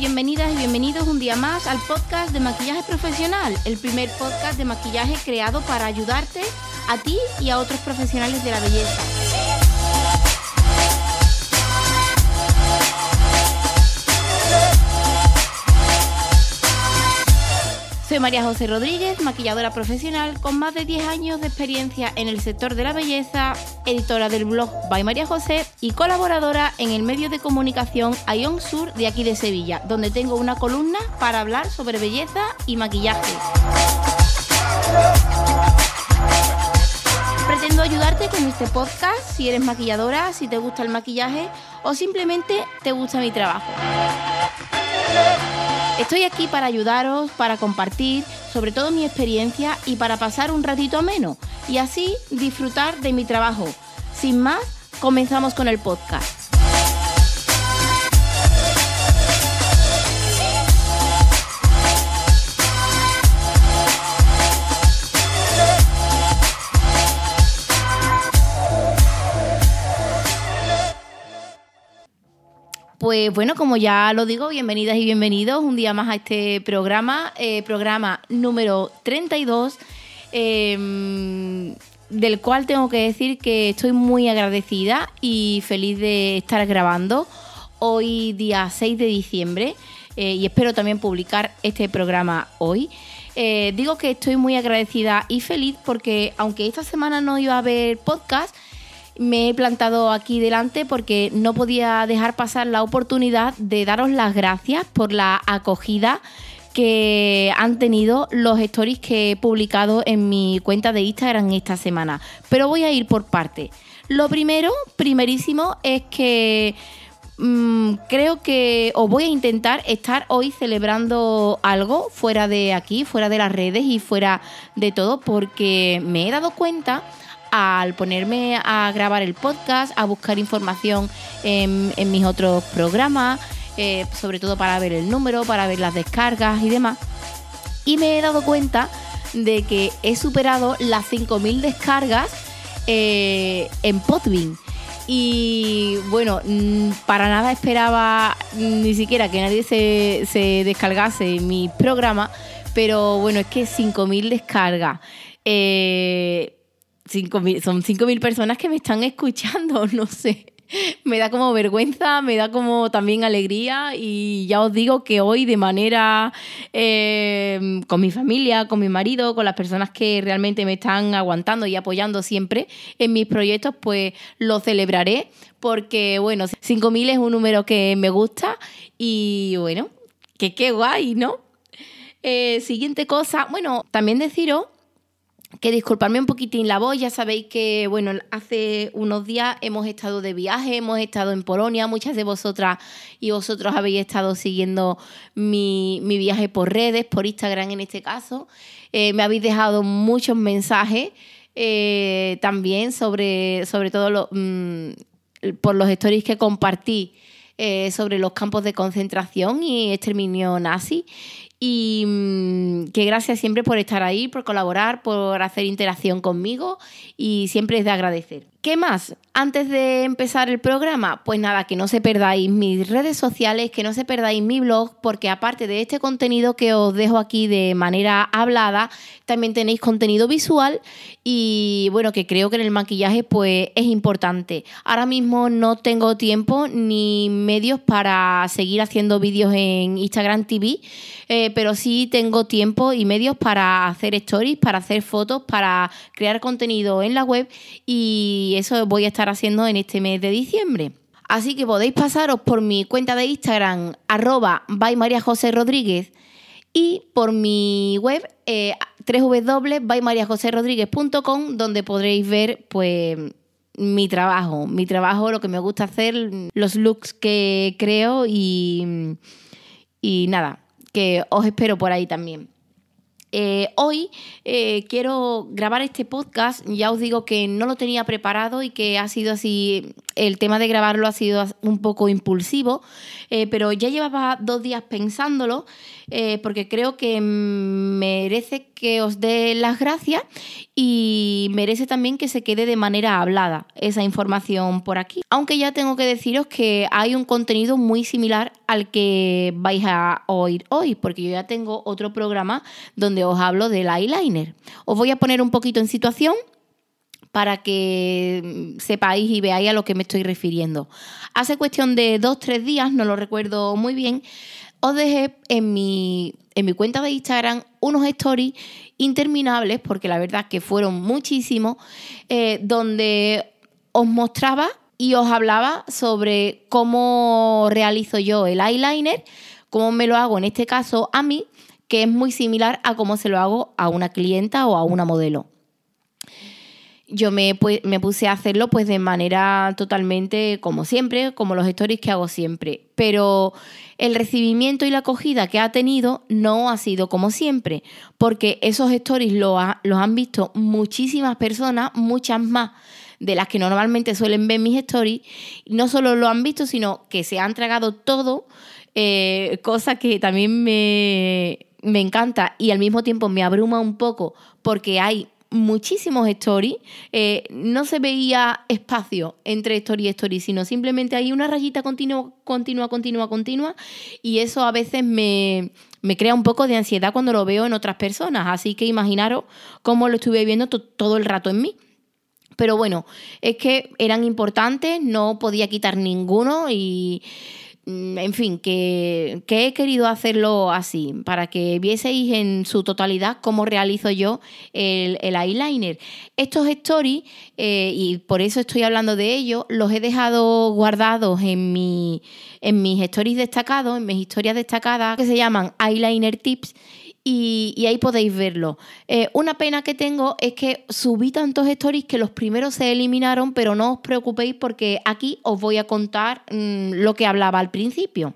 Bienvenidas y bienvenidos un día más al podcast de Maquillaje Profesional, el primer podcast de maquillaje creado para ayudarte a ti y a otros profesionales de la belleza. Soy María José Rodríguez, maquilladora profesional con más de 10 años de experiencia en el sector de la belleza, editora del blog By María José y colaboradora en el medio de comunicación Ion Sur de aquí de Sevilla, donde tengo una columna para hablar sobre belleza y maquillaje. Pretendo ayudarte con este podcast si eres maquilladora, si te gusta el maquillaje o simplemente te gusta mi trabajo. Estoy aquí para ayudaros, para compartir sobre todo mi experiencia y para pasar un ratito ameno y así disfrutar de mi trabajo. Sin más, comenzamos con el podcast. Pues bueno, como ya lo digo, bienvenidas y bienvenidos un día más a este programa, eh, programa número 32, eh, del cual tengo que decir que estoy muy agradecida y feliz de estar grabando hoy día 6 de diciembre eh, y espero también publicar este programa hoy. Eh, digo que estoy muy agradecida y feliz porque aunque esta semana no iba a haber podcast, me he plantado aquí delante porque no podía dejar pasar la oportunidad de daros las gracias por la acogida que han tenido los stories que he publicado en mi cuenta de Instagram esta semana. Pero voy a ir por parte. Lo primero, primerísimo, es que mmm, creo que os voy a intentar estar hoy celebrando algo fuera de aquí, fuera de las redes y fuera de todo, porque me he dado cuenta al ponerme a grabar el podcast, a buscar información en, mis otros programas, eh, sobre todo para ver el número, para ver las descargas y demás. Y me he dado cuenta de que he superado las 5.000 descargas eh, en Podbean. Y bueno, mm, para nada esperaba ni siquiera que nadie se, se descargase mi programa, pero bueno, es que 5.000 descargas. Eh, mil, son 5.000 personas que me están escuchando, no sé. Me da como vergüenza, me da como también alegría y ya os digo que hoy de manera eh, con mi familia, con mi marido, con las personas que realmente me están aguantando y apoyando siempre en mis proyectos, pues lo celebraré porque bueno, 5.000 es un número que me gusta y bueno, que qué guay, ¿no? Eh, siguiente cosa, bueno, también deciros que disculparme un poquitín la voz, ya sabéis que, bueno, hace unos días hemos estado de viaje, hemos estado en Polonia, muchas de vosotras y vosotros habéis estado siguiendo mi, mi viaje por redes, por Instagram en este caso. Eh, me habéis dejado muchos mensajes eh, también sobre, sobre todo mmm, por los stories que compartí eh, sobre los campos de concentración y exterminio nazi y mmm, que gracias siempre por estar ahí, por colaborar, por hacer interacción conmigo y siempre es de agradecer. ¿Qué más? Antes de empezar el programa, pues nada, que no se perdáis mis redes sociales, que no se perdáis mi blog, porque aparte de este contenido que os dejo aquí de manera hablada, también tenéis contenido visual y bueno, que creo que en el maquillaje pues es importante. Ahora mismo no tengo tiempo ni medios para seguir haciendo vídeos en Instagram TV, eh, pero sí tengo tiempo y medios para hacer stories, para hacer fotos, para crear contenido en la web y y eso voy a estar haciendo en este mes de diciembre. Así que podéis pasaros por mi cuenta de Instagram, arroba by María José Rodríguez, y por mi web, eh, donde podréis ver pues mi trabajo, mi trabajo, lo que me gusta hacer, los looks que creo y, y nada, que os espero por ahí también. Eh, hoy eh, quiero grabar este podcast, ya os digo que no lo tenía preparado y que ha sido así, el tema de grabarlo ha sido un poco impulsivo, eh, pero ya llevaba dos días pensándolo porque creo que merece que os dé las gracias y merece también que se quede de manera hablada esa información por aquí. Aunque ya tengo que deciros que hay un contenido muy similar al que vais a oír hoy, porque yo ya tengo otro programa donde os hablo del eyeliner. Os voy a poner un poquito en situación para que sepáis y veáis a lo que me estoy refiriendo. Hace cuestión de dos, tres días, no lo recuerdo muy bien, os dejé en mi, en mi cuenta de Instagram unos stories interminables, porque la verdad que fueron muchísimos, eh, donde os mostraba y os hablaba sobre cómo realizo yo el eyeliner, cómo me lo hago en este caso a mí, que es muy similar a cómo se lo hago a una clienta o a una modelo yo me, puse a hacerlo pues de manera totalmente como siempre, como los stories que hago siempre. Pero el recibimiento y la acogida que ha tenido no ha sido como siempre, porque esos stories los han visto muchísimas personas, muchas más de las que normalmente suelen ver mis stories. No solo lo han visto, sino que se han tragado todo, eh, cosa que también me encanta y al mismo tiempo me abruma un poco porque hay muchísimos stories, eh, no se veía espacio entre story y story, sino simplemente hay una rayita continua, continua, continua, continua, y eso a veces me, me crea un poco de ansiedad cuando lo veo en otras personas. Así que imaginaros cómo lo estuve viendo todo el rato en mí. Pero bueno, es que eran importantes, no podía quitar ninguno y en fin, que, he querido hacerlo así, para que vieseis en su totalidad cómo realizo yo el, eyeliner. Estos stories, eh, y por eso estoy hablando de ellos, los he dejado guardados en, mi, en mis stories destacados, en mis historias destacadas, que se llaman Eyeliner Tips y, ahí podéis verlo. Eh, una pena que tengo es que subí tantos stories que los primeros se eliminaron, pero no os preocupéis porque aquí os voy a contar mm, lo que hablaba al principio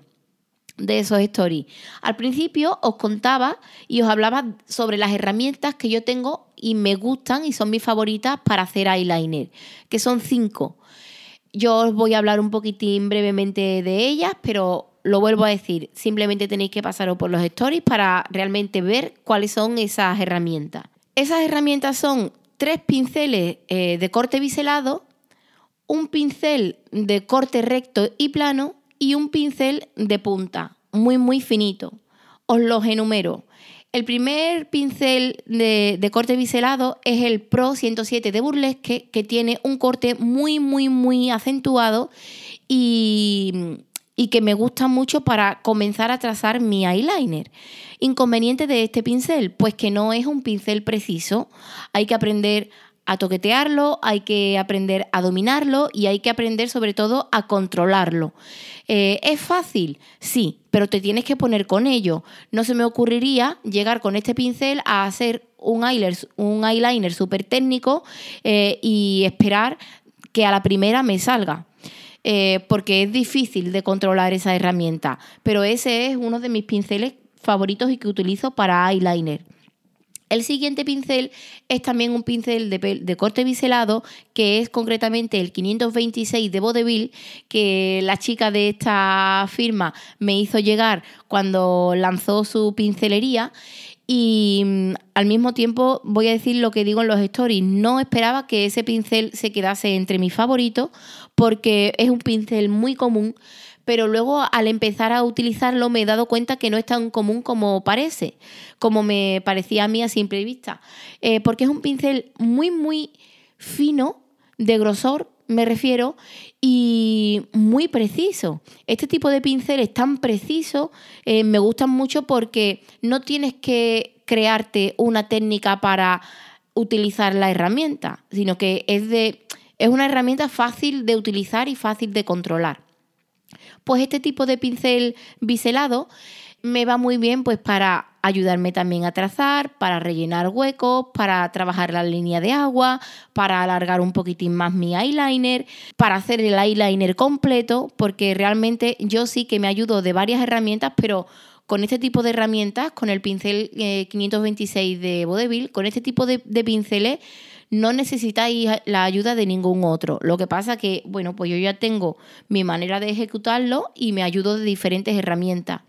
de esos stories. Al principio os contaba y os hablaba sobre las herramientas que yo tengo y me gustan y son mis favoritas para hacer eyeliner, que son cinco. Yo os voy a hablar un poquitín brevemente de ellas, pero lo vuelvo a decir, simplemente tenéis que pasaros por los stories para realmente ver cuáles son esas herramientas. Esas herramientas son tres pinceles eh, de corte biselado, un pincel de corte recto y plano y un pincel de punta, muy muy finito. Os los enumero. El primer pincel de, de, corte biselado es el Pro 107 de Burlesque, que tiene un corte muy, muy, muy acentuado y, y que me gusta mucho para comenzar a trazar mi eyeliner. Inconveniente de este pincel, pues que no es un pincel preciso. Hay que aprender a toquetearlo, hay que aprender a dominarlo y hay que aprender sobre todo a controlarlo. Eh, ¿Es fácil? Sí, pero te tienes que poner con ello. No se me ocurriría llegar con este pincel a hacer un eyeliner, un eyeliner súper técnico eh, y esperar que a la primera me salga. Eh, porque es difícil de controlar esa herramienta. Pero ese es uno de mis pinceles favoritos y que utilizo para eyeliner. El siguiente pincel es también un pincel de, corte biselado, que es concretamente el 526 de Vodevil, que la chica de esta firma me hizo llegar cuando lanzó su pincelería. Y mm, al mismo tiempo voy a decir lo que digo en los stories, no esperaba que ese pincel se quedase entre mis favoritos porque es un pincel muy común, pero luego al empezar a utilizarlo me he dado cuenta que no es tan común como parece, como me parecía a mí a simple vista, eh, porque es un pincel muy, muy fino, de grosor, me refiero, y muy preciso. Este tipo de pinceles tan precisos eh, me gustan mucho porque no tienes que crearte una técnica para utilizar la herramienta, sino que es de es una herramienta fácil de utilizar y fácil de controlar. Pues este tipo de pincel biselado me va muy bien pues para ayudarme también a trazar, para rellenar huecos, para trabajar la línea de agua, para alargar un poquitín más mi eyeliner, para hacer el eyeliner completo, porque realmente yo sí que me ayudo de varias herramientas, pero con este tipo de herramientas, con el pincel 526 eh, de Vodevil, con este tipo de, pinceles no necesitáis la ayuda de ningún otro. Lo que pasa que, bueno, pues yo ya tengo mi manera de ejecutarlo y me ayudo de diferentes herramientas.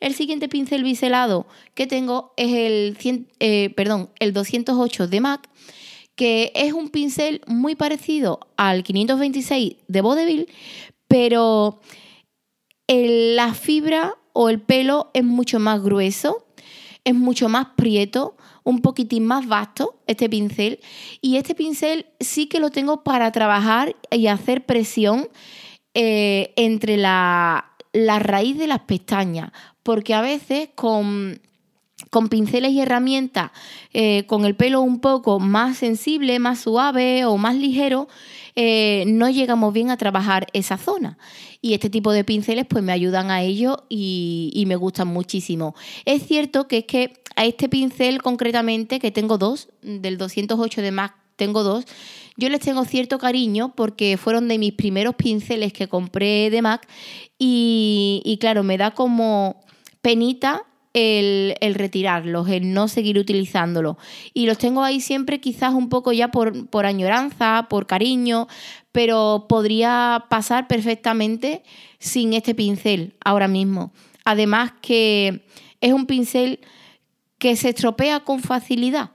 El siguiente pincel biselado que tengo es el, eh, perdón, el 208 de MAC, que es un pincel muy parecido al 526 de Vodevil, pero la fibra o el pelo es mucho más grueso, es mucho más prieto, un poquitín más vasto este pincel. Y este pincel sí que lo tengo para trabajar y hacer presión eh, entre la, la raíz de las pestañas, porque a veces con con pinceles y herramientas, eh, con el pelo un poco más sensible, más suave o más ligero, eh, no llegamos bien a trabajar esa zona. Y este tipo de pinceles pues me ayudan a ello y, me gustan muchísimo. Es cierto que es que a este pincel concretamente, que tengo dos, del 208 de MAC tengo dos, yo les tengo cierto cariño porque fueron de mis primeros pinceles que compré de MAC y claro, me da como penita el, retirarlos, el no seguir utilizándolos. Y los tengo ahí siempre quizás un poco ya por, por añoranza, por cariño, pero podría pasar perfectamente sin este pincel ahora mismo. Además que es un pincel que se estropea con facilidad.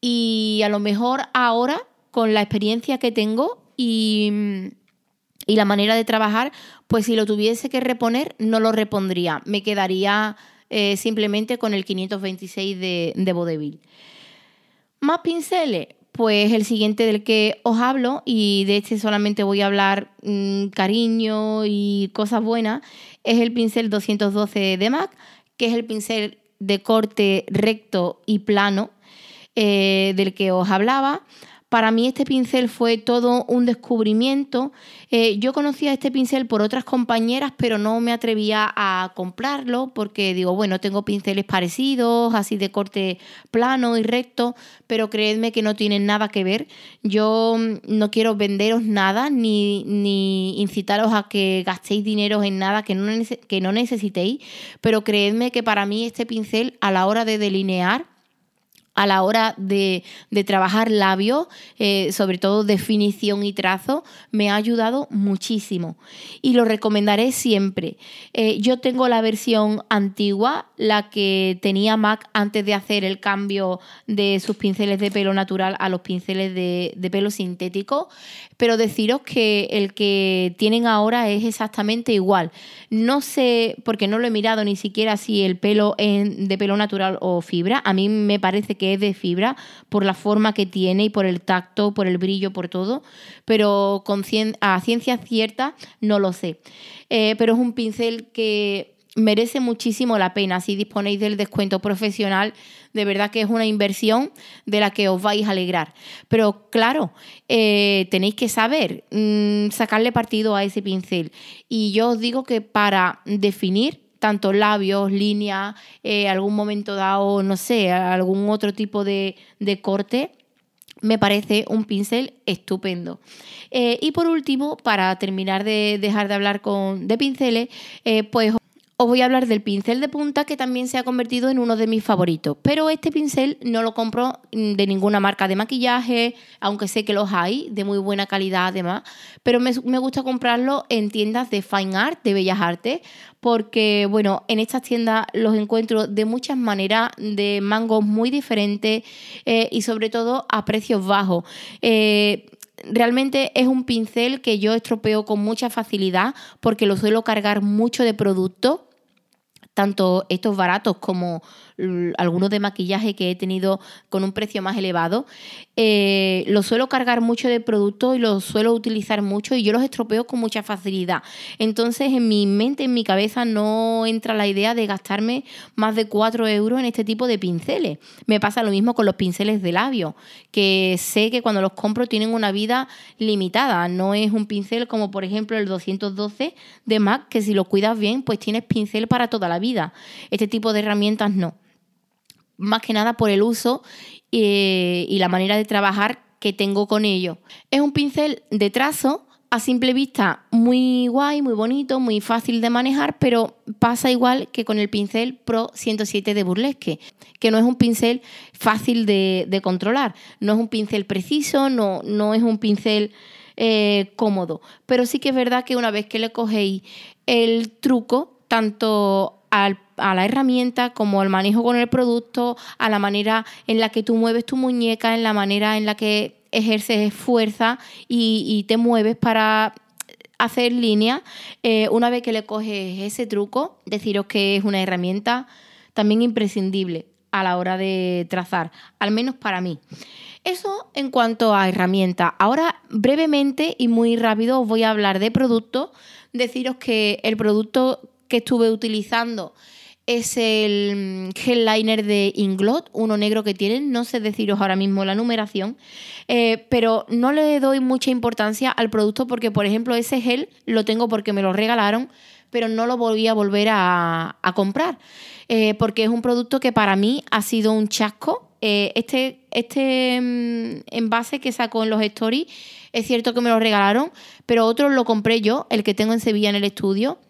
Y a lo mejor ahora, con la experiencia que tengo y, y la manera de trabajar, pues si lo tuviese que reponer, no lo repondría. Me quedaría eh, simplemente con el 526 de, de. Más pinceles, pues el siguiente del que os hablo, y de este solamente voy a hablar mm, cariño y cosas buenas, es el pincel 212 de MAC, que es el pincel de corte recto y plano eh, del que os hablaba. Para mí este pincel fue todo un descubrimiento. Eh, yo conocía este pincel por otras compañeras, pero no me atrevía a comprarlo porque digo, bueno, tengo pinceles parecidos, así de corte plano y recto, pero creedme que no tienen nada que ver. Yo mm, no quiero venderos nada ni, ni incitaros a que gastéis dinero en nada que no, que no necesitéis, pero creedme que para mí este pincel a la hora de delinear a la hora de, trabajar labios, eh, sobre todo definición y trazo, me ha ayudado muchísimo y lo recomendaré siempre. Eh, yo tengo la versión antigua, la que tenía Mac antes de hacer el cambio de sus pinceles de pelo natural a los pinceles de, pelo sintético, pero deciros que el que tienen ahora es exactamente igual. No sé, porque no lo he mirado ni siquiera si el pelo es de pelo natural o fibra, a mí me parece que de fibra por la forma que tiene y por el tacto, por el brillo, por todo, pero con a ciencia cierta no lo sé. Eh, pero es un pincel que merece muchísimo la pena si disponéis del descuento profesional. De verdad que es una inversión de la que os vais a alegrar. Pero claro, eh, tenéis que saber mm, sacarle partido a ese pincel. Y yo os digo que para definir tanto labios, líneas, eh, algún momento dado, no sé, algún otro tipo de, corte, me parece un pincel estupendo. Eh, y por último, para terminar de dejar de hablar con, de pinceles, eh, pues os voy a hablar del pincel de punta que también se ha convertido en uno de mis favoritos. Pero este pincel no lo compro mm, de ninguna marca de maquillaje, aunque sé que los hay de muy buena calidad además. Pero me, gusta comprarlo en tiendas de fine art, de bellas artes, porque bueno, en estas tiendas los encuentro de muchas maneras, de mangos muy diferentes eh, y sobre todo a precios bajos. Eh, realmente es un pincel que yo estropeo con mucha facilidad porque lo suelo cargar mucho de producto tanto estos baratos como algunos de maquillaje que he tenido con un precio más elevado, eh, los suelo cargar mucho de producto y los suelo utilizar mucho y yo los estropeo con mucha facilidad. Entonces en mi mente, en mi cabeza no entra la idea de gastarme más de 4 euros en este tipo de pinceles. Me pasa lo mismo con los pinceles de labio, que sé que cuando los compro tienen una vida limitada. No es un pincel como por ejemplo el 212 de MAC, que si lo cuidas bien, pues tienes pincel para toda la vida. Este tipo de herramientas no más que nada por el uso eh, y la manera de trabajar que tengo con ello. Es un pincel de trazo a simple vista muy guay, muy bonito, muy fácil de manejar, pero pasa igual que con el pincel Pro 107 de Burlesque, que no es un pincel fácil de, controlar, no es un pincel preciso, no, no es un pincel eh, cómodo, pero sí que es verdad que una vez que le cogéis el truco, tanto a la herramienta como al manejo con el producto, a la manera en la que tú mueves tu muñeca, en la manera en la que ejerces fuerza y, te mueves para hacer línea. Eh, una vez que le coges ese truco, deciros que es una herramienta también imprescindible a la hora de trazar, al menos para mí. Eso en cuanto a herramienta. Ahora, brevemente y muy rápido, os voy a hablar de producto. Deciros que el producto que estuve utilizando es el mm, gel liner de Inglot, uno negro que tienen, no sé deciros ahora mismo la numeración, eh, pero no le doy mucha importancia al producto porque, por ejemplo, ese gel lo tengo porque me lo regalaron, pero no lo voy a volver a, comprar, eh, porque es un producto que para mí ha sido un chasco. Eh, este, este mm, envase que sacó en los stories, es cierto que me lo regalaron, pero otro lo compré yo, el que tengo en Sevilla en el estudio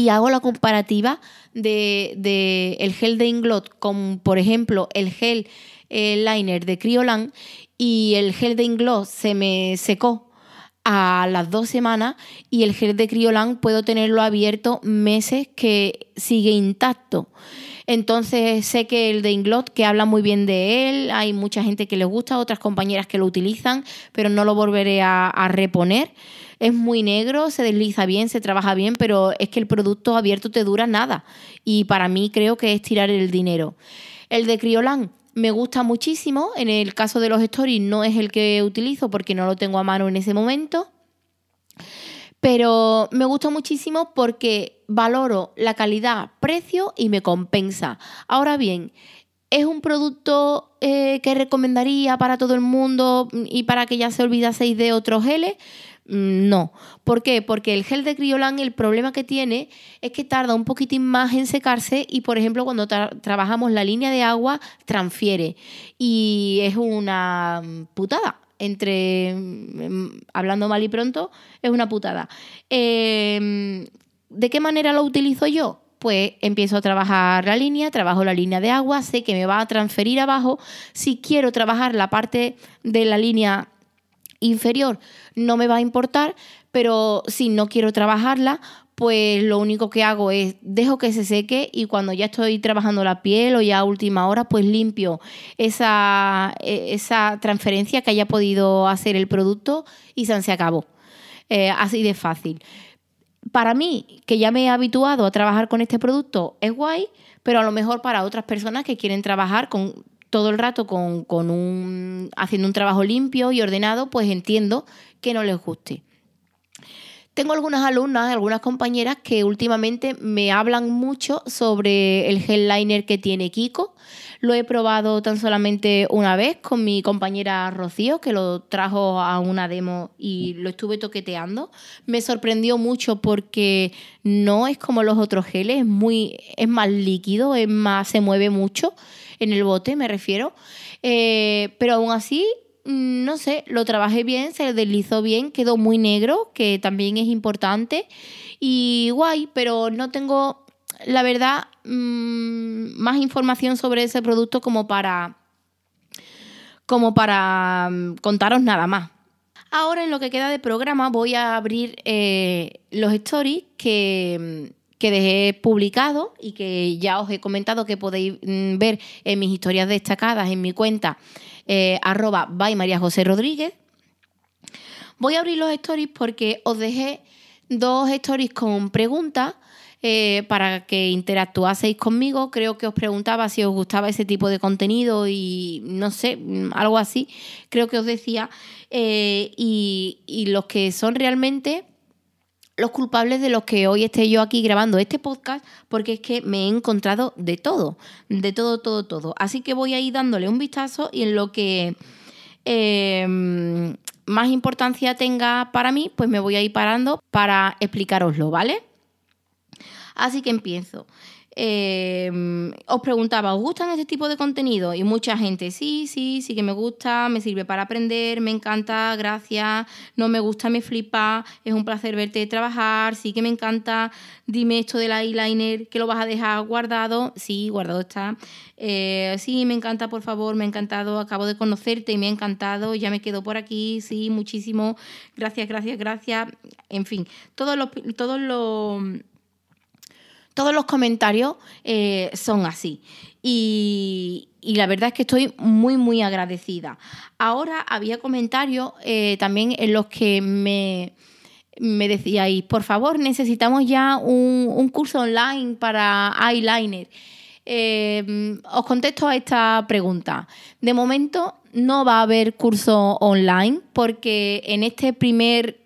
y hago la comparativa de, el gel de Inglot con, por ejemplo, el gel liner de Criolan y el gel de Inglot se me secó a las dos semanas y el gel de Criolan puedo tenerlo abierto meses que sigue intacto. Entonces sé que el de Inglot, que habla muy bien de él, hay mucha gente que le gusta, otras compañeras que lo utilizan, pero no lo volveré a reponer es muy negro, se desliza bien, se trabaja bien, pero es que el producto abierto te dura nada. Y para mí creo que es tirar el dinero. El de Criolan me gusta muchísimo. En el caso de los stories no es el que utilizo porque no lo tengo a mano en ese momento. Pero me gusta muchísimo porque valoro la calidad, precio y me compensa. Ahora bien, ¿es un producto eh, que recomendaría para todo el mundo y para que ya se olvidaseis de otros geles? Mm, no. ¿Por qué? Porque el gel de Criolan, el problema que tiene es que tarda un poquitín más en secarse y, por ejemplo, cuando trabajamos la línea de agua, transfiere. Y es una putada. Entre, mm, hablando mal y pronto, es una putada. Em, ¿De qué manera lo utilizo yo? pues empiezo a trabajar la línea, trabajo la línea de agua, sé que me va a transferir abajo. Si quiero trabajar la parte de la línea inferior no me va a importar, pero si no quiero trabajarla, pues lo único que hago es dejo que se seque y cuando ya estoy trabajando la piel o ya a última hora, pues limpio esa, e, esa transferencia que haya podido hacer el producto y se acabó. Eh, así de fácil. Para mí, que ya me he habituado a trabajar con este producto, es guay, pero a lo mejor para otras personas que quieren trabajar con todo el rato con, un, haciendo un trabajo limpio y ordenado, pues entiendo que no les guste. Tengo algunas alumnas, algunas compañeras que últimamente me hablan mucho sobre el gel liner que tiene Kiko. Lo he probado tan solamente una vez con mi compañera Rocío, que lo trajo a una demo y lo estuve toqueteando. Me sorprendió mucho porque no es como los otros geles, es, muy, es más líquido, es más, se mueve mucho en el bote, me refiero. Eh, pero aún así, mm, no sé, lo trabajé bien, se deslizó bien, quedó muy negro, que también es importante. Y guay, pero no tengo, la verdad, mm, más información sobre ese producto como para, como para mm, contaros nada más. Ahora en lo que queda de programa voy a abrir eh, los stories que que dejé publicado y que ya os he comentado que podéis mm, ver en mis historias destacadas en mi cuenta eh, arroba by María José Rodríguez. Voy a abrir los stories porque os dejé dos stories con preguntas eh, para que interactuaseis conmigo. Creo que os preguntaba si os gustaba ese tipo de contenido y no sé, mm, algo así. Creo que os decía. Eh, y, y los que son realmente los culpables de los que hoy esté yo aquí grabando este podcast, porque es que me he encontrado de todo, de todo, todo, todo. Así que voy a ir dándole un vistazo y en lo que em, más importancia tenga para mí, pues me voy a ir parando para explicaroslo, ¿vale? Así que empiezo. Eh, os preguntaba, ¿os gustan este tipo de contenido? Y mucha gente, sí, sí, sí que me gusta, me sirve para aprender, me encanta, gracias, no me gusta, me flipa, es un placer verte trabajar, sí que me encanta, dime esto del eyeliner, que lo vas a dejar guardado, sí, guardado está, eh, sí, me encanta, por favor, me ha encantado, acabo de conocerte y me ha encantado, ya me quedo por aquí, sí, muchísimo, gracias, gracias, gracias, en fin, todos los... Todos los todos los comentarios eh, son así. Y, la verdad es que estoy muy, muy agradecida. Ahora había comentarios eh, también en los que me, me decíais, por favor, necesitamos ya un, curso online para eyeliner. Eh, os contesto a esta pregunta. De momento no va a haber curso online porque en este primer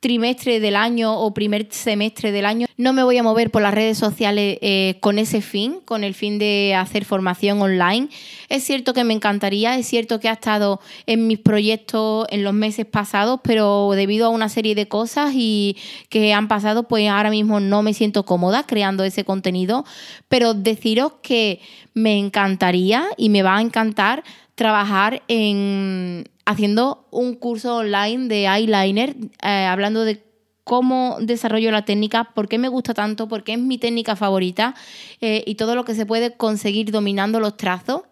trimestre del año o primer semestre del año. No me voy a mover por las redes sociales eh, con ese fin, con el fin de hacer formación online. Es cierto que me encantaría, es cierto que ha estado en mis proyectos en los meses pasados, pero debido a una serie de cosas y que han pasado, pues ahora mismo no me siento cómoda creando ese contenido. Pero deciros que me encantaría y me va a encantar trabajar en, haciendo un curso online de eyeliner, eh, hablando de cómo desarrollo la técnica, por qué me gusta tanto, por qué es mi técnica favorita eh, y todo lo que se puede conseguir dominando los trazos.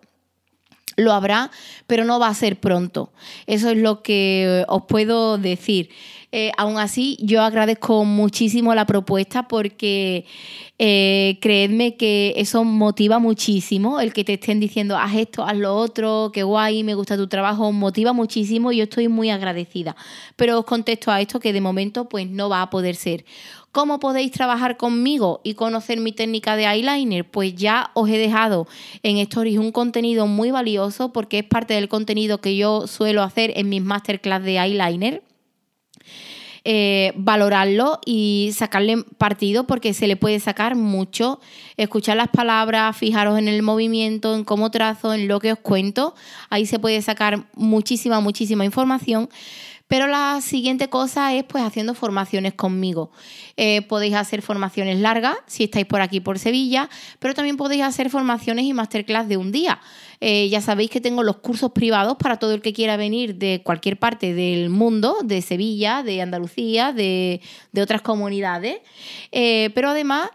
Lo habrá, pero no va a ser pronto. Eso es lo que os puedo decir. Eh, aún así, yo agradezco muchísimo la propuesta porque eh, creedme que eso motiva muchísimo. El que te estén diciendo, haz esto, haz lo otro, qué guay, me gusta tu trabajo, motiva muchísimo y yo estoy muy agradecida. Pero os contesto a esto que de momento pues no va a poder ser. ¿Cómo podéis trabajar conmigo y conocer mi técnica de eyeliner? Pues ya os he dejado en Stories un contenido muy valioso porque es parte del contenido que yo suelo hacer en mis masterclass de eyeliner. Eh, valorarlo y sacarle partido porque se le puede sacar mucho. Escuchar las palabras, fijaros en el movimiento, en cómo trazo, en lo que os cuento. Ahí se puede sacar muchísima, muchísima información. Pero la siguiente cosa es pues haciendo formaciones conmigo. Eh, podéis hacer formaciones largas si estáis por aquí por Sevilla, pero también podéis hacer formaciones y masterclass de un día. Eh, ya sabéis que tengo los cursos privados para todo el que quiera venir de cualquier parte del mundo, de Sevilla, de Andalucía, de, otras comunidades. Eh, pero además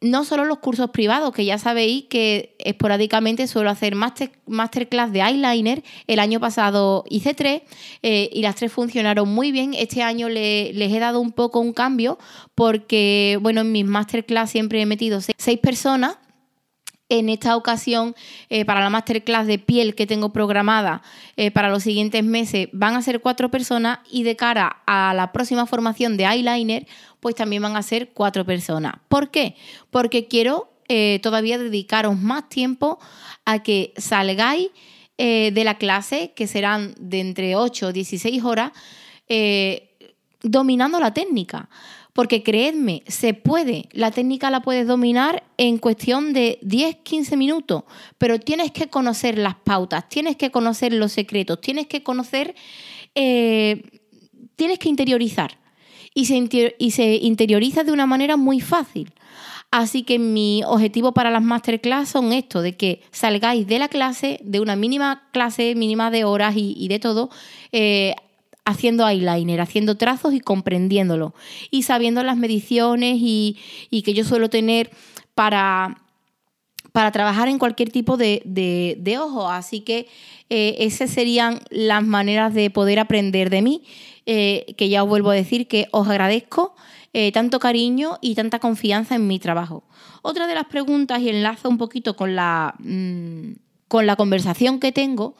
no solo los cursos privados, que ya sabéis que esporádicamente suelo hacer master, masterclass de eyeliner. El año pasado hice tres eh, y las tres funcionaron muy bien. Este año les he dado un poco un cambio porque, bueno, en mis masterclass siempre he metido seis personas en esta ocasión, eh, para la masterclass de piel que tengo programada eh, para los siguientes meses, van a ser cuatro personas y de cara a la próxima formación de eyeliner, pues también van a ser cuatro personas. ¿Por qué? Porque quiero eh, todavía dedicaros más tiempo a que salgáis de la clase, que serán de entre 8 o 16 horas, dominando la técnica. Porque creedme, se puede, la técnica la puedes dominar en cuestión de 10-15 minutos, pero tienes que conocer las pautas, tienes que conocer los secretos, tienes que conocer, eh, tienes que interiorizar. Y se, y se interioriza de una manera muy fácil. Así que mi objetivo para las masterclass son esto, de que salgáis de la clase, de una mínima clase, mínima de horas y, de todo, eh, haciendo eyeliner, haciendo trazos y comprendiéndolo. Y sabiendo las mediciones y, que yo suelo tener para, para trabajar en cualquier tipo de, ojo. Así que eh, esas serían las maneras de poder aprender de mí, eh, que ya os vuelvo a decir que os agradezco eh, tanto cariño y tanta confianza en mi trabajo. Otra de las preguntas, y enlazo un poquito con la, mm, con la conversación que tengo,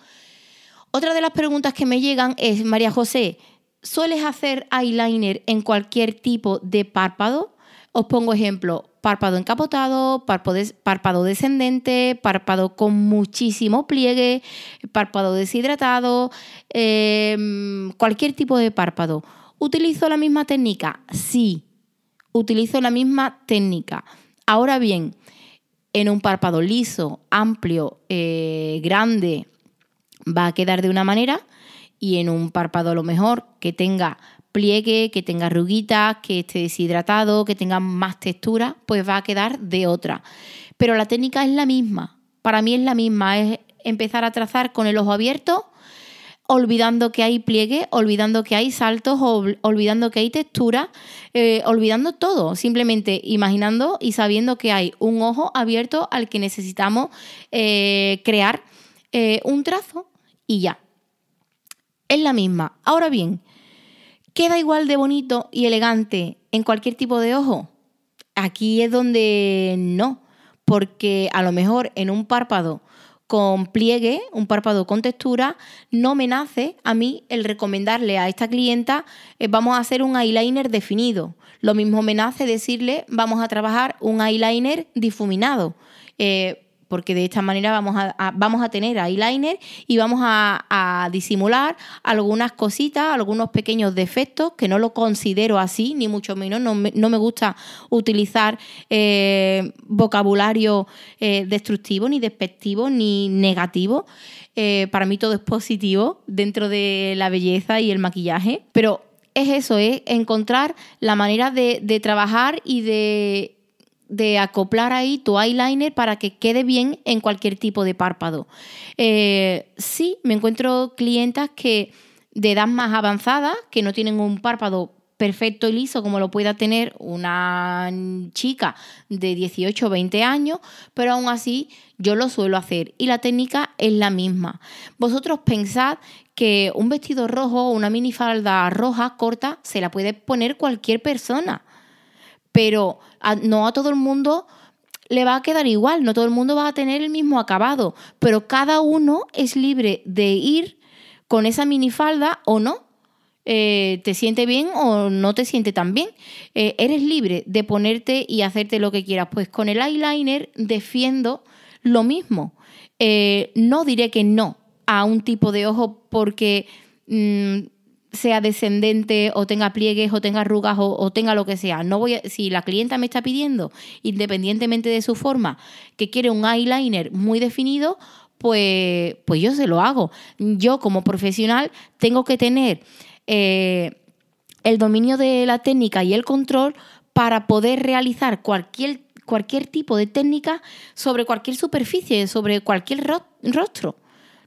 otra de las preguntas que me llegan es, María José, ¿sueles hacer eyeliner en cualquier tipo de párpado? Os pongo ejemplo, párpado encapotado, párpado descendente, párpado con muchísimo pliegue, párpado deshidratado, em, cualquier tipo de párpado. ¿Utilizo la misma técnica? Sí, utilizo la misma técnica. Ahora bien, en un párpado liso, amplio, eh, grande, va a quedar de una manera y en un párpado a lo mejor que tenga pliegue, que tenga arruguitas, que esté deshidratado, que tenga más textura, pues va a quedar de otra. Pero la técnica es la misma. Para mí es la misma, es empezar a trazar con el ojo abierto, olvidando que hay pliegue, olvidando que hay saltos, olvidando que hay textura, eh, olvidando todo, simplemente imaginando y sabiendo que hay un ojo abierto al que necesitamos eh, crear eh, un trazo y ya. Es la misma. Ahora bien, ¿queda igual de bonito y elegante en cualquier tipo de ojo? Aquí es donde no, porque a lo mejor en un párpado con pliegue, un párpado con textura, no me nace a mí el recomendarle a esta clienta eh, vamos a hacer un eyeliner definido. Lo mismo me nace decirle vamos a trabajar un eyeliner difuminado. Eh, porque de esta manera vamos a, vamos a tener eyeliner y vamos a, disimular algunas cositas, algunos pequeños defectos, que no lo considero así, ni mucho menos, no me, gusta utilizar eh, vocabulario eh, destructivo, ni despectivo, ni negativo. Eh, para mí todo es positivo dentro de la belleza y el maquillaje, pero es eso, es encontrar la manera de trabajar y de de acoplar ahí tu eyeliner para que quede bien en cualquier tipo de párpado. Eh, sí, me encuentro clientas que de edad más avanzada, que no tienen un párpado perfecto y liso como lo pueda tener una chica de 18 o 20 años, pero aún así yo lo suelo hacer y la técnica es la misma. Vosotros pensad que un vestido rojo o una minifalda roja corta se la puede poner cualquier persona pero no a todo el mundo le va a quedar igual, no todo el mundo va a tener el mismo acabado, pero cada uno es libre de ir con esa minifalda o no. Eh, te siente bien o no te siente tan bien. Eh, eres libre de ponerte y hacerte lo que quieras. Pues con el eyeliner defiendo lo mismo. Eh, no diré que no a un tipo de ojo porque mm, sea descendente o tenga pliegues o tenga arrugas o, tenga lo que sea. No voy si la clienta me está pidiendo, independientemente de su forma, que quiere un eyeliner muy definido, pues, pues yo se lo hago. Yo como profesional tengo que tener eh, el dominio de la técnica y el control para poder realizar cualquier, cualquier tipo de técnica sobre cualquier superficie, sobre cualquier rostro.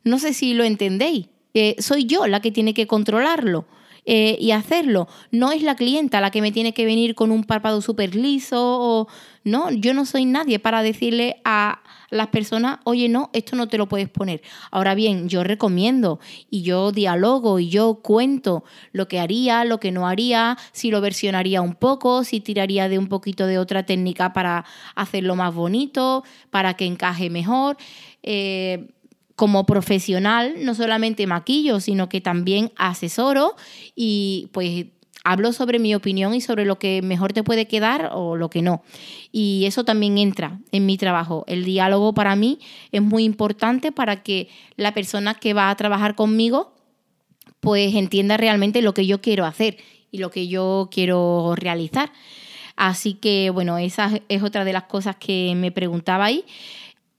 No sé si lo entendéis. Eh, soy yo la que tiene que controlarlo. Eh, y hacerlo. No es la clienta la que me tiene que venir con un párpado súper liso o no, yo no soy nadie para decirle a las personas, oye, no, esto no te lo puedes poner. Ahora bien, yo recomiendo y yo dialogo y yo cuento lo que haría, lo que no haría, si lo versionaría un poco, si tiraría de un poquito de otra técnica para hacerlo más bonito, para que encaje mejor. Eh, como profesional no solamente maquillo, sino que también asesoro y pues hablo sobre mi opinión y sobre lo que mejor te puede quedar o lo que no. Y eso también entra en mi trabajo. El diálogo para mí es muy importante para que la persona que va a trabajar conmigo pues entienda realmente lo que yo quiero hacer y lo que yo quiero realizar. Así que bueno, esa es otra de las cosas que me preguntaba ahí.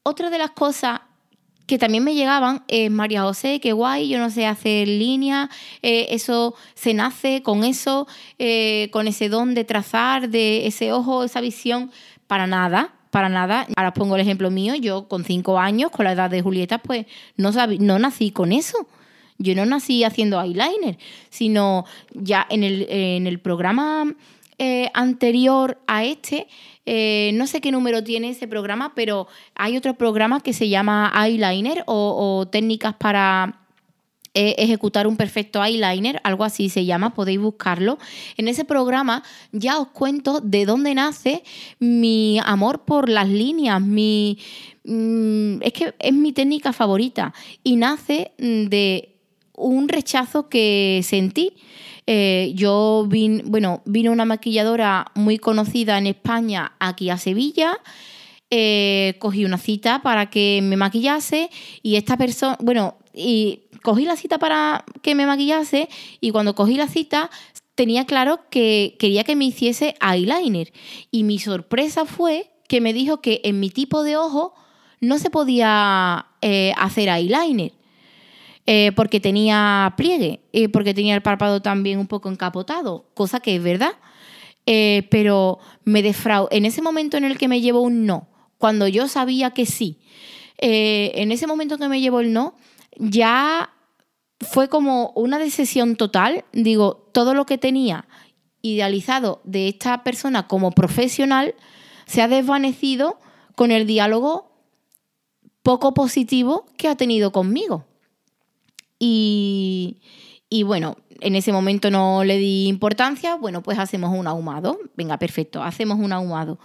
Otra de las cosas que también me llegaban, eh, María José, qué guay, yo no sé hacer línea, eh, eso se nace con eso, eh, con ese don de trazar, de ese ojo, esa visión, para nada, para nada. Ahora os pongo el ejemplo mío, yo con cinco años, con la edad de Julieta, pues no, no nací con eso. Yo no nací haciendo eyeliner, sino ya en el, en el programa anterior a este, eh, no sé qué número tiene ese programa, pero hay otro programa que se llama Eyeliner o, técnicas para eh, ejecutar un perfecto eyeliner, algo así se llama, podéis buscarlo. En ese programa ya os cuento de dónde nace mi amor por las líneas, mi, mm, es que es mi técnica favorita y nace mm, de un rechazo que sentí eh, yo vine, bueno, vino una maquilladora muy conocida en España aquí a Sevilla. Eh, cogí una cita para que me maquillase y esta persona, bueno, y cogí la cita para que me maquillase y cuando cogí la cita tenía claro que quería que me hiciese eyeliner y mi sorpresa fue que me dijo que en mi tipo de ojo no se podía eh, hacer eyeliner. Eh, porque tenía pliegue, eh, porque tenía el párpado también un poco encapotado, cosa que es verdad. Eh, pero me defraudó. En ese momento en el que me llevó un no, cuando yo sabía que sí, en ese momento que me llevó el no, ya fue como una decisión total. Digo, todo lo que tenía idealizado de esta persona como profesional se ha desvanecido con el diálogo poco positivo que ha tenido conmigo. Y, bueno, en ese momento no le di importancia, bueno, pues hacemos un ahumado. Venga, perfecto, hacemos un ahumado.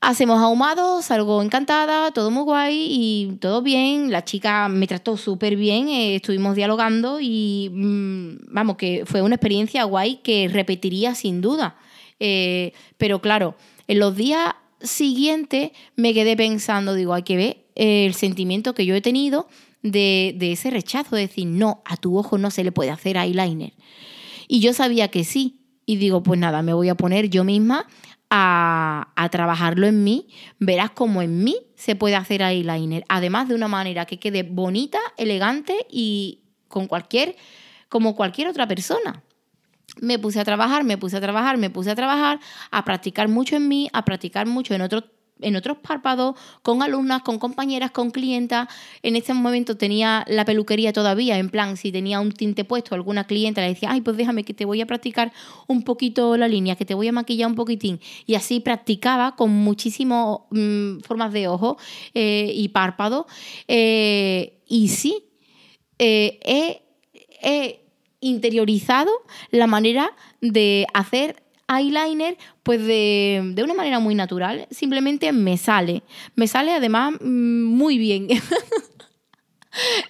Hacemos ahumado, salgo encantada, todo muy guay y todo bien. La chica me trató súper bien, eh, estuvimos dialogando y mm, vamos, que fue una experiencia guay que repetiría sin duda. Eh, pero claro, en los días siguientes me quedé pensando, digo, hay que ver el sentimiento que yo he tenido de, ese rechazo, de decir, no, a tu ojo no se le puede hacer eyeliner. Y yo sabía que sí. Y digo, pues nada, me voy a poner yo misma a, a, trabajarlo en mí, verás cómo en mí se puede hacer eyeliner. Además de una manera que quede bonita, elegante y con cualquier, como cualquier otra persona. Me puse a trabajar, me puse a trabajar, me puse a trabajar, a practicar mucho en mí, a practicar mucho en otros en otros párpados, con alumnas, con compañeras, con clientas. En este momento tenía la peluquería todavía, en plan, si tenía un tinte puesto, alguna clienta le decía, ay, pues déjame que te voy a practicar un poquito la línea, que te voy a maquillar un poquitín. Y así practicaba con muchísimas mm, formas de ojo eh, y párpado. Eh, y sí, eh, he interiorizado la manera de hacer eyeliner pues de, una manera muy natural. Simplemente me sale. Me sale además mm, muy bien.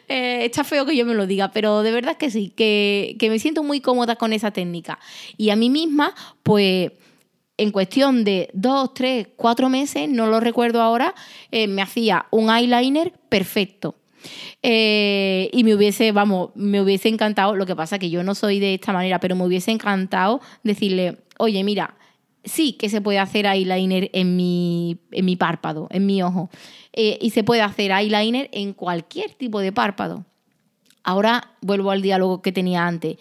Eh, está feo que yo me lo diga, pero de verdad que sí, que, me siento muy cómoda con esa técnica. Y a mí misma, pues en cuestión de dos, tres, cuatro meses, no lo recuerdo ahora, eh, me hacía un eyeliner perfecto. Eh, y me hubiese, vamos, me hubiese encantado, lo que pasa que yo no soy de esta manera, pero me hubiese encantado decirle, oye, mira, sí que se puede hacer eyeliner en mi, en mi párpado, en mi ojo. Eh, y se puede hacer eyeliner en cualquier tipo de párpado. Ahora vuelvo al diálogo que tenía antes.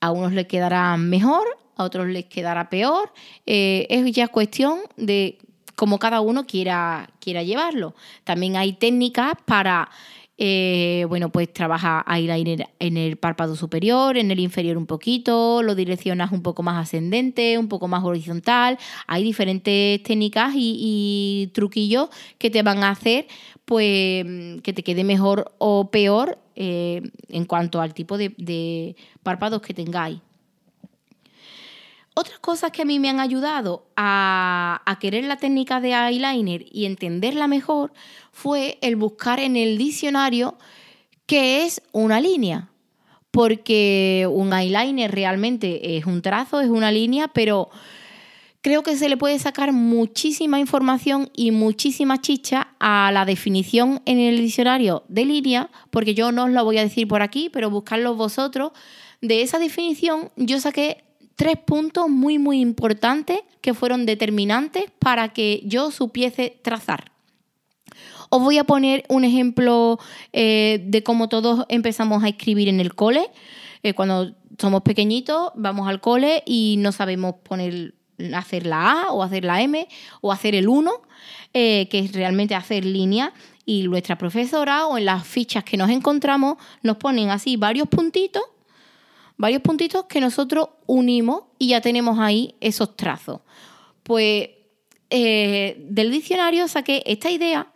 A unos les quedará mejor, a otros les quedará peor. Eh, es ya cuestión de cómo cada uno quiera, quiera llevarlo. También hay técnicas para eh, bueno, pues trabaja eyeliner en el párpado superior, en el inferior un poquito, lo direccionas un poco más ascendente, un poco más horizontal. Hay diferentes técnicas y, truquillos que te van a hacer pues que te quede mejor o peor eh, en cuanto al tipo de párpados que tengáis. Otras cosas que a mí me han ayudado a, querer la técnica de eyeliner y entenderla mejor fue el buscar en el diccionario qué es una línea. Porque un eyeliner realmente es un trazo, es una línea, pero creo que se le puede sacar muchísima información y muchísima chicha a la definición en el diccionario de línea, porque yo no os la voy a decir por aquí, pero buscarlo vosotros. De esa definición yo saqué tres puntos muy, muy importantes que fueron determinantes para que yo supiese trazar. Os voy a poner un ejemplo eh, de cómo todos empezamos a escribir en el cole. Eh, cuando somos pequeñitos, vamos al cole y no sabemos poner, hacer la A o hacer la M o hacer el 1, eh, que es realmente hacer línea. Y nuestra profesora o en las fichas que nos encontramos nos ponen así varios puntitos varios puntitos que nosotros unimos y ya tenemos ahí esos trazos. Pues eh, del diccionario saqué esta idea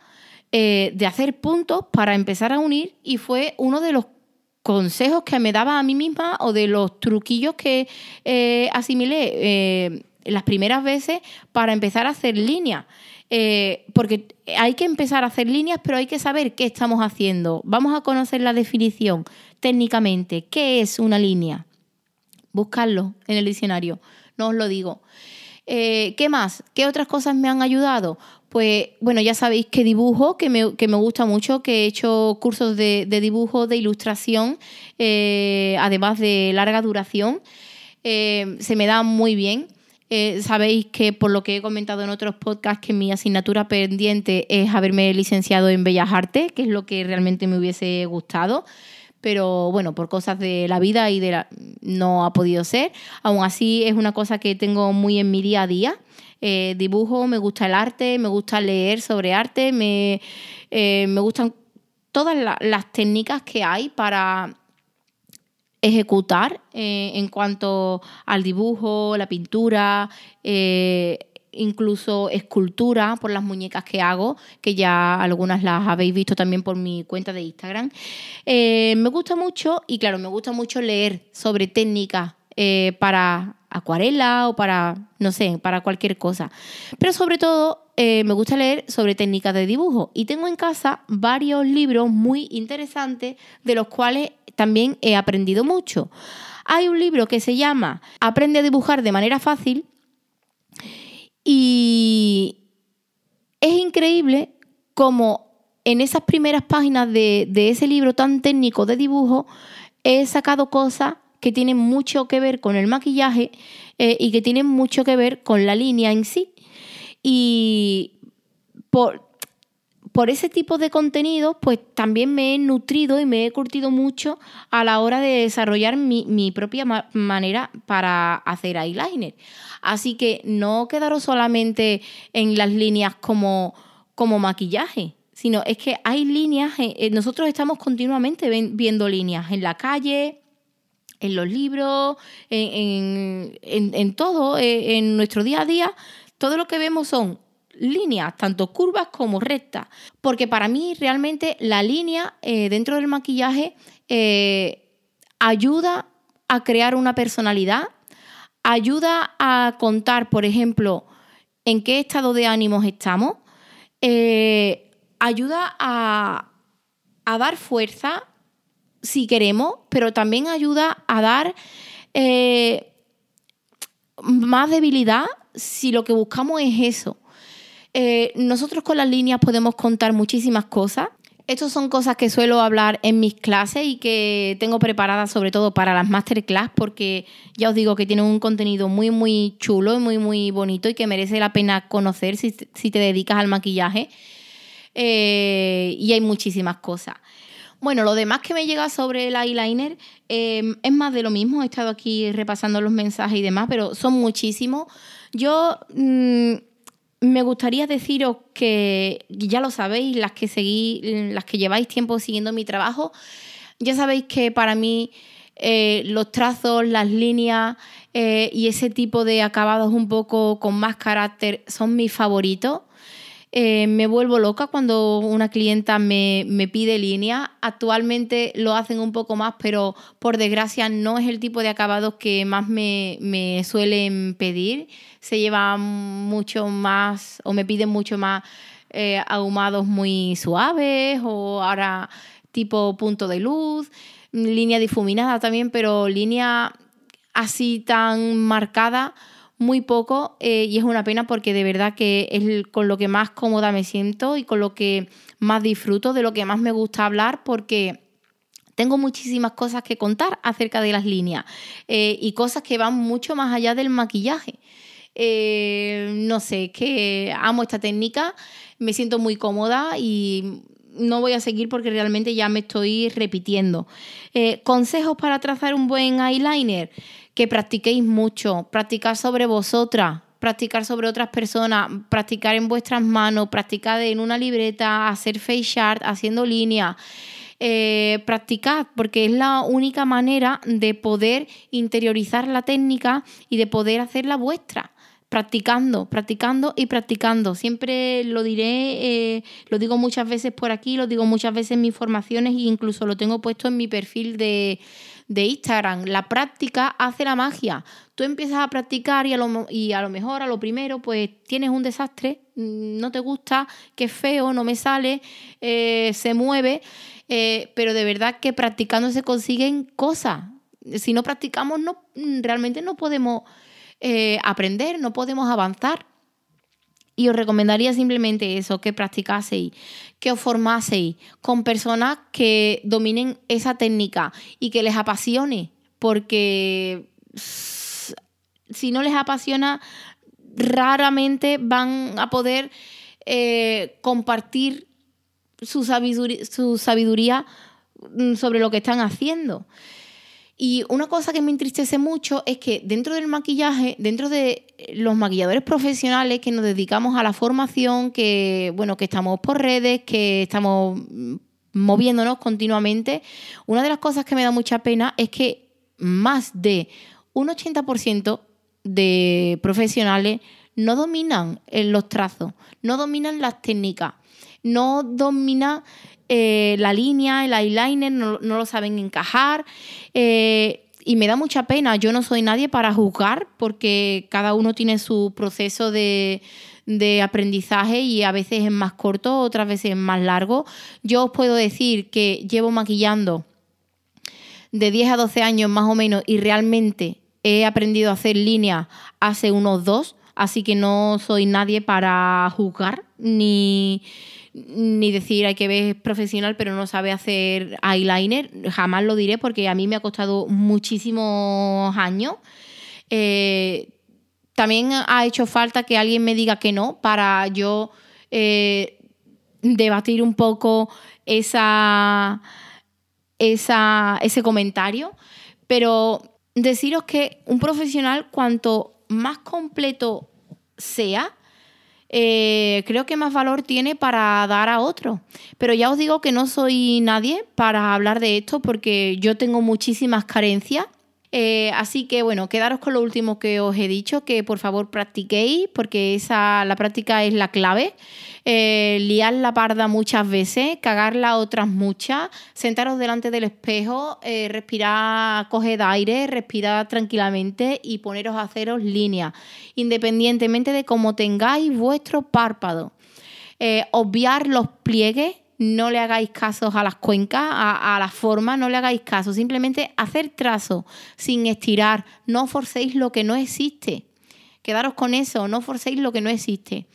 eh, de hacer puntos para empezar a unir y fue uno de los consejos que me daba a mí misma o de los truquillos que eh, asimilé las primeras veces para empezar a hacer líneas. Porque hay que empezar a hacer líneas, pero hay que saber qué estamos haciendo. Vamos a conocer la definición técnicamente. ¿Qué es una línea? Buscarlo en el diccionario, no os lo digo. Eh, ¿Qué más? ¿Qué otras cosas me han ayudado? Pues bueno, ya sabéis que dibujo, que me, gusta mucho, que he hecho cursos de, dibujo, de ilustración, eh, además de larga duración. Eh, se me da muy bien. Eh, sabéis que por lo que he comentado en otros podcasts que mi asignatura pendiente es haberme licenciado en Bellas Artes, que es lo que realmente me hubiese gustado pero bueno, por cosas de la vida y de la, no ha podido ser. Aún así es una cosa que tengo muy en mi día a día. Eh, dibujo, me gusta el arte, me gusta leer sobre arte, me, eh, me gustan todas las técnicas que hay para ejecutar eh, en cuanto al dibujo, la pintura, incluso escultura por las muñecas que hago, que ya algunas las habéis visto también por mi cuenta de Instagram. Eh, me gusta mucho y claro, me gusta mucho leer sobre técnicas eh, para acuarela o para, no sé, para cualquier cosa. Pero sobre todo eh, me gusta leer sobre técnicas de dibujo y tengo en casa varios libros muy interesantes de los cuales también he aprendido mucho. Hay un libro que se llama Aprende a dibujar de manera fácil y es increíble como en esas primeras páginas de, ese libro tan técnico de dibujo he sacado cosas que tienen mucho que ver con el maquillaje eh, y que tienen mucho que ver con la línea en sí. Y por, por ese tipo de contenido, pues también me he nutrido y me he curtido mucho a la hora de desarrollar mi, propia manera para hacer eyeliner. Así que no quedaros solamente en las líneas como, como maquillaje, sino es que hay líneas, eh, nosotros estamos continuamente viendo líneas en la calle, en los libros, en, todo, eh, en nuestro día a día, todo lo que vemos son líneas, tanto curvas como rectas, porque para mí realmente la línea eh, dentro del maquillaje eh, ayuda a crear una personalidad, ayuda a contar, por ejemplo, en qué estado de ánimos estamos, eh, ayuda a, a, dar fuerza si queremos, pero también ayuda a dar más debilidad si lo que buscamos es eso. Eh, nosotros con las líneas podemos contar muchísimas cosas. Estas son cosas que suelo hablar en mis clases y que tengo preparadas sobre todo para las masterclass porque ya os digo que tienen un contenido muy muy chulo y muy muy bonito y que merece la pena conocer si, te dedicas al maquillaje. Eh, y hay muchísimas cosas. Bueno, lo demás que me llega sobre el eyeliner eh, es más de lo mismo. He estado aquí repasando los mensajes y demás, pero son muchísimos. Yo mm, me gustaría deciros que ya lo sabéis, las que seguís, las que lleváis tiempo siguiendo mi trabajo, ya sabéis que para mí eh, los trazos, las líneas eh, y ese tipo de acabados un poco con más carácter son mis favoritos. Eh, me vuelvo loca cuando una clienta me, pide línea. Actualmente lo hacen un poco más, pero por desgracia no es el tipo de acabados que más me, me suelen pedir. Se llevan mucho más o me piden mucho más eh, ahumados muy suaves o ahora tipo punto de luz, línea difuminada también, pero línea así tan marcada muy poco eh, y es una pena porque de verdad que es con lo que más cómoda me siento y con lo que más disfruto, de lo que más me gusta hablar porque tengo muchísimas cosas que contar acerca de las líneas eh, y cosas que van mucho más allá del maquillaje. Eh, no sé, que amo esta técnica, me siento muy cómoda y no voy a seguir porque realmente ya me estoy repitiendo. consejos para trazar un buen eyeliner que practiquéis mucho, practicar sobre vosotras, practicar sobre otras personas, practicar en vuestras manos, practicar en una libreta, hacer face art, haciendo líneas. Eh, practicad, porque es la única manera de poder interiorizar la técnica y de poder hacerla vuestra. Practicando, practicando y practicando. Siempre lo diré, eh, lo digo muchas veces por aquí, lo digo muchas veces en mis formaciones e incluso lo tengo puesto en mi perfil de, de Instagram. La práctica hace la magia. Tú empiezas a practicar y a lo, y a lo mejor a lo primero pues tienes un desastre, mm, no te gusta, es feo, no me sale, eh, se mueve, eh, pero de verdad que practicando se consiguen cosas. Si no practicamos, no, mm, realmente no podemos eh, aprender, no podemos avanzar. Y os recomendaría simplemente eso, que practicaseis, que os formaseis con personas que dominen esa técnica y que les apasione, porque si no les apasiona, raramente van a poder eh, compartir su sabiduría, mm, sobre lo que están haciendo. Y una cosa que me entristece mucho es que dentro del maquillaje, dentro de los maquilladores profesionales que nos dedicamos a la formación, que bueno, que estamos por redes, que estamos mm, moviéndonos continuamente, una de las cosas que me da mucha pena es que más de un 80% de profesionales no dominan eh, los trazos, no dominan las técnicas, no dominan eh, la línea, el eyeliner, no, lo saben encajar. Eh, y me da mucha pena, yo no soy nadie para juzgar porque cada uno tiene su proceso de, de aprendizaje y a veces es más corto, otras veces es más largo. Yo os puedo decir que llevo maquillando de 10 a 12 años más o menos y realmente he aprendido a hacer línea hace unos dos, así que no soy nadie para juzgar ni, ni decir hay que ver profesional pero no sabe hacer eyeliner, jamás lo diré porque a mí me ha costado muchísimos años. Eh, también ha hecho falta que alguien me diga que no para yo eh, debatir un poco esa, esa, ese comentario, pero deciros que un profesional cuanto más completo sea, eh, creo que más valor tiene para dar a otro. Pero ya os digo que no soy nadie para hablar de esto porque yo tengo muchísimas carencias. Eh, así que bueno, quedaros con lo último que os he dicho, que por favor practiquéis, porque esa, la práctica es la clave eh, liar la parda muchas veces, cagarla otras muchas, sentaros delante del espejo, eh, respirar, coger aire, respirar tranquilamente y poneros a haceros líneas, independientemente de cómo tengáis vuestro párpado. Eh, obviar los pliegues, no le hagáis caso a las cuencas, a, a las formas, no le hagáis caso, simplemente hacer trazo sin estirar, no forcéis lo que no existe. Quedaros con eso, no forcéis lo que no existe.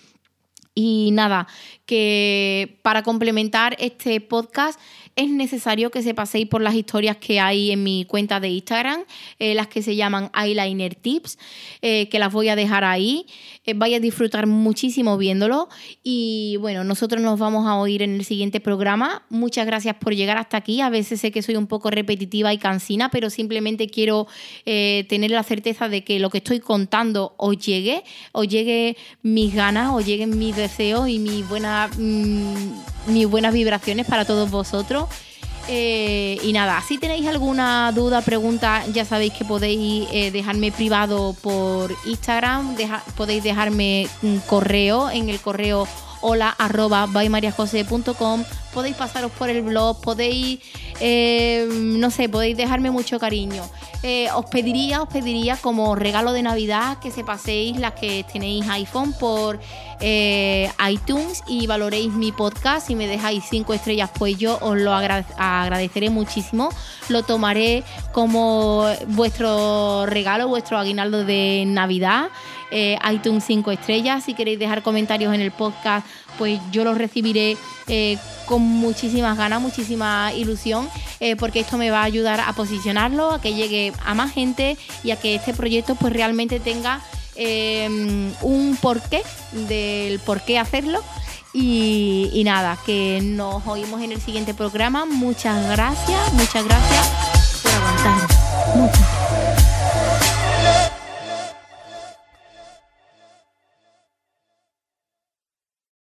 Y nada, que para complementar este podcast es necesario que se paséis por las historias que hay en mi cuenta de Instagram, eh, las que se llaman Eyeliner Tips, eh, que las voy a dejar ahí. Eh, a disfrutar muchísimo viéndolo. Y bueno, nosotros nos vamos a oír en el siguiente programa. Muchas gracias por llegar hasta aquí. A veces sé que soy un poco repetitiva y cansina, pero simplemente quiero tener la certeza de que lo que estoy contando os llegue, os llegue mis ganas, os lleguen mis deseos y mis buenas, mm, mis buenas vibraciones para todos vosotros. Eh, y nada, si tenéis alguna duda, pregunta, ya sabéis que podéis eh, dejarme privado por Instagram, podéis dejarme un correo en el correo hola arroba podéis pasaros por el blog, podéis, eh, no sé, podéis dejarme mucho cariño. os pediría, os pediría como regalo de Navidad que se paséis las que tenéis iPhone por eh, iTunes y valoréis mi podcast. Si me dejáis cinco estrellas, pues yo os lo agradeceré muchísimo. Lo tomaré como vuestro regalo, vuestro aguinaldo de Navidad. Eh, iTunes 5 estrellas. Si queréis dejar comentarios en el podcast, pues yo los recibiré eh, con muchísimas ganas, muchísima ilusión, porque esto me va a ayudar a posicionarlo, a que llegue a más gente y a que este proyecto pues realmente tenga un porqué del por qué hacerlo. Y, nada, que nos oímos en el siguiente programa. Muchas gracias, muchas gracias por aguantar.